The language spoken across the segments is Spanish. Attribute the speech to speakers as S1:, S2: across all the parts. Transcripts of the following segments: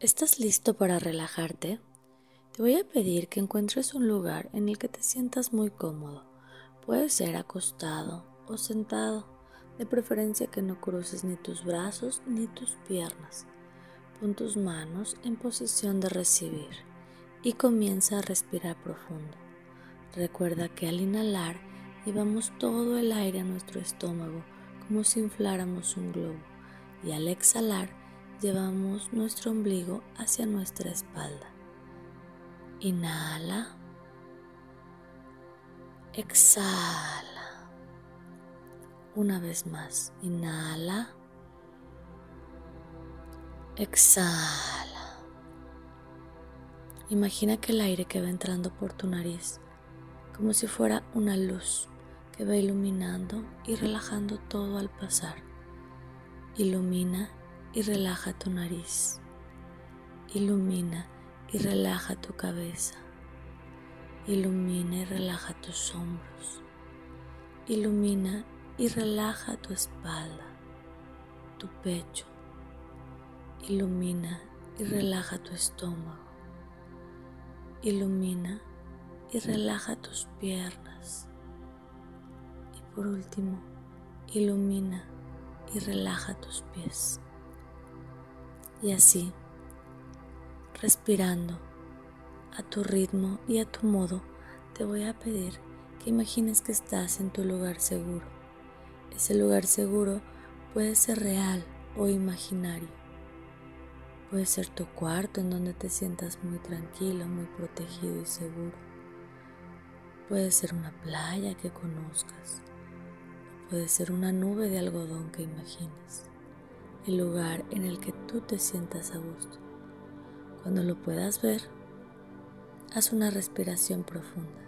S1: ¿estás listo para relajarte? Te voy a pedir que encuentres un lugar en el que te sientas muy cómodo. Puede ser acostado o sentado, de preferencia que no cruces ni tus brazos ni tus piernas. Pon tus manos en posición de recibir y comienza a respirar profundo. Recuerda que al inhalar llevamos todo el aire a nuestro estómago como si infláramos un globo y al exhalar llevamos nuestro ombligo hacia nuestra espalda. Inhala. Exhala. Una vez más. Inhala. Exhala. Imagina que el aire que va entrando por tu nariz, como si fuera una luz que va iluminando y relajando todo al pasar. Ilumina y relaja tu nariz. Ilumina y relaja tu cabeza. Ilumina y relaja tus hombros. Ilumina y relaja tu espalda, tu pecho. Ilumina y relaja tu estómago. Ilumina y relaja tus piernas. Y por último, ilumina y relaja tus pies. Y así, respirando a tu ritmo y a tu modo, te voy a pedir que imagines que estás en tu lugar seguro. Ese lugar seguro puede ser real o imaginario. Puede ser tu cuarto en donde te sientas muy tranquilo, muy protegido y seguro. Puede ser una playa que conozcas. Puede ser una nube de algodón que imagines el lugar en el que tú te sientas a gusto. Cuando lo puedas ver, haz una respiración profunda.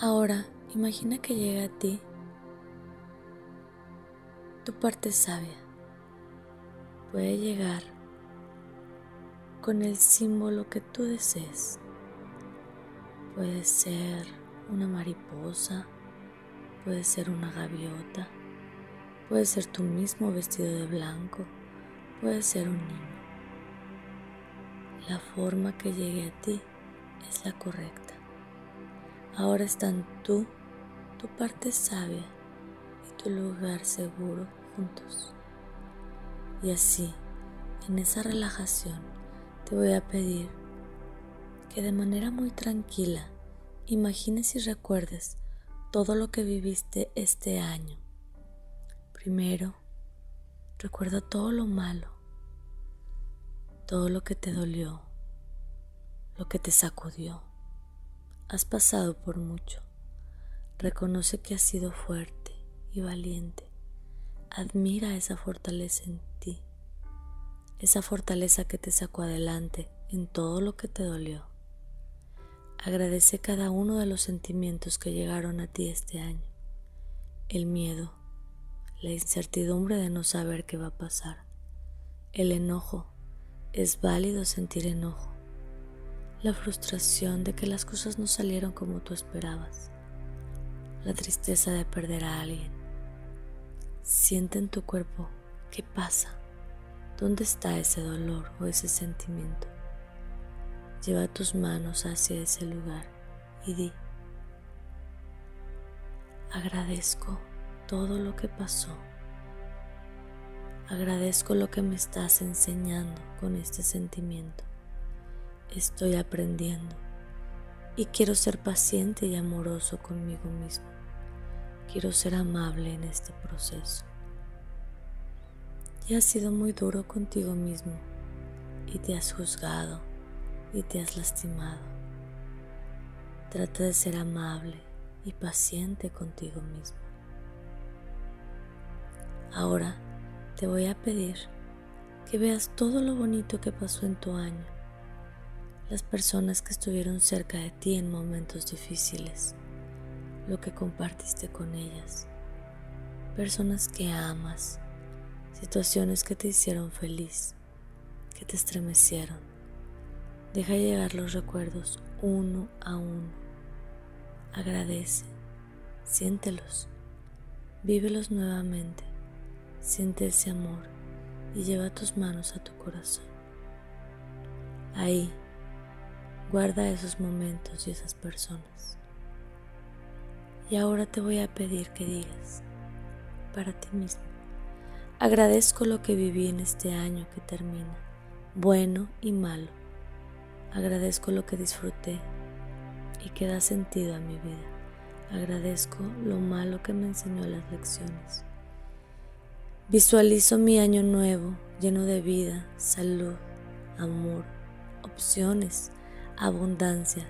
S1: Ahora imagina que llega a ti tu parte sabia. Puede llegar con el símbolo que tú desees. Puede ser una mariposa, puede ser una gaviota Puede ser tú mismo vestido de blanco, puede ser un niño. La forma que llegue a ti es la correcta. Ahora están tú, tu parte sabia y tu lugar seguro juntos. Y así, en esa relajación, te voy a pedir que de manera muy tranquila imagines y recuerdes todo lo que viviste este año Primero, recuerda todo lo malo, todo lo que te dolió, lo que te sacudió. Has pasado por mucho. Reconoce que has sido fuerte y valiente. Admira esa fortaleza en ti, esa fortaleza que te sacó adelante en todo lo que te dolió. Agradece cada uno de los sentimientos que llegaron a ti este año. El miedo, la incertidumbre de no saber qué va a pasar, el enojo, es válido sentir enojo, la frustración de que las cosas no salieron como tú esperabas, la tristeza de perder a alguien. Siente en tu cuerpo qué pasa, dónde está ese dolor o ese sentimiento. Lleva tus manos hacia ese lugar y di, agradezco todo lo que pasó. Agradezco lo que me estás enseñando con este sentimiento. Estoy aprendiendo y quiero ser paciente y amoroso conmigo mismo. Quiero ser amable en este proceso. Ya has sido muy duro contigo mismo y te has juzgado y te has lastimado. Trata de ser amable y paciente contigo mismo. Ahora te voy a pedir que veas todo lo bonito que pasó en tu año, las personas que estuvieron cerca de ti en momentos difíciles, lo que compartiste con ellas, personas que amas, situaciones que te hicieron feliz, que te estremecieron. Deja llegar los recuerdos uno a uno. Agradece, siéntelos, vívelos nuevamente, siente ese amor y lleva tus manos a tu corazón. Ahí, guarda esos momentos y esas personas. Y ahora te voy a pedir que digas para ti mismo, agradezco lo que viví en este año que termina, bueno y malo. Agradezco lo que disfruté y que da sentido a mi vida. Agradezco lo malo que me enseñó las lecciones. Visualizo mi año nuevo lleno de vida, salud, amor, opciones, abundancia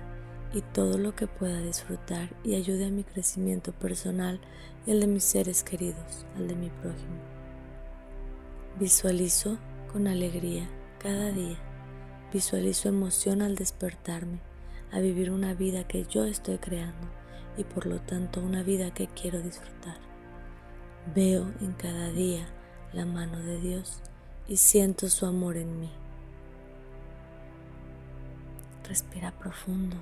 S1: y todo lo que pueda disfrutar y ayude a mi crecimiento personal y al de mis seres queridos, al de mi prójimo. Visualizo con alegría cada día. Visualizo emoción al despertarme, a vivir una vida que yo estoy creando y por lo tanto una vida que quiero disfrutar. Veo en cada día la mano de Dios y siento su amor en mí. Respira profundo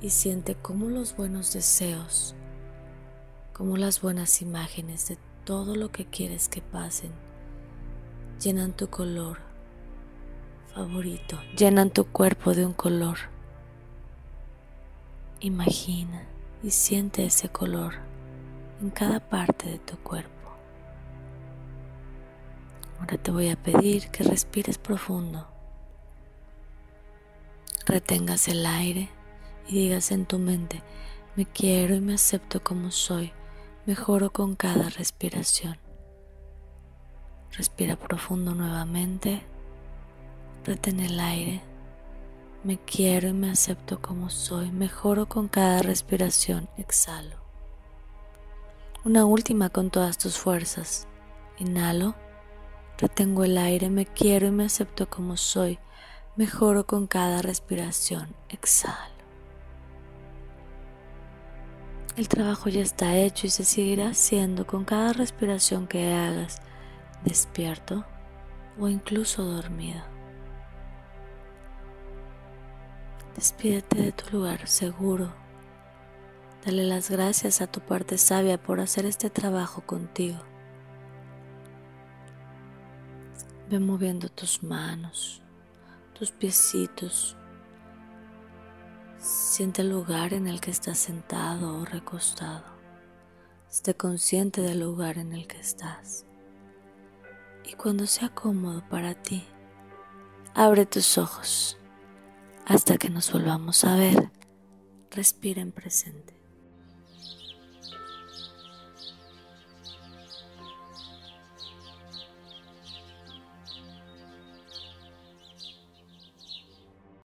S1: y siente cómo los buenos deseos, como las buenas imágenes de todo lo que quieres que pasen, llenan tu color favorito, llenan tu cuerpo de un color. Imagina y siente ese color en cada parte de tu cuerpo. Ahora te voy a pedir que respires profundo. Retengas el aire y digas en tu mente, me quiero y me acepto como soy, mejoro con cada respiración. Respira profundo nuevamente, retén el aire, me quiero y me acepto como soy, mejoro con cada respiración, exhalo. Una última con todas tus fuerzas, inhalo Retengo el aire, me quiero y me acepto como soy. Mejoro con cada respiración. Exhalo. El trabajo ya está hecho y se seguirá haciendo con cada respiración que hagas, despierto o incluso dormido. Despídete de tu lugar seguro. Dale las gracias a tu parte sabia por hacer este trabajo contigo. Ve moviendo tus manos, tus piecitos. Siente el lugar en el que estás sentado o recostado. Esté consciente del lugar en el que estás. Y cuando sea cómodo para ti, abre tus ojos. Hasta que nos volvamos a ver, respira en presente.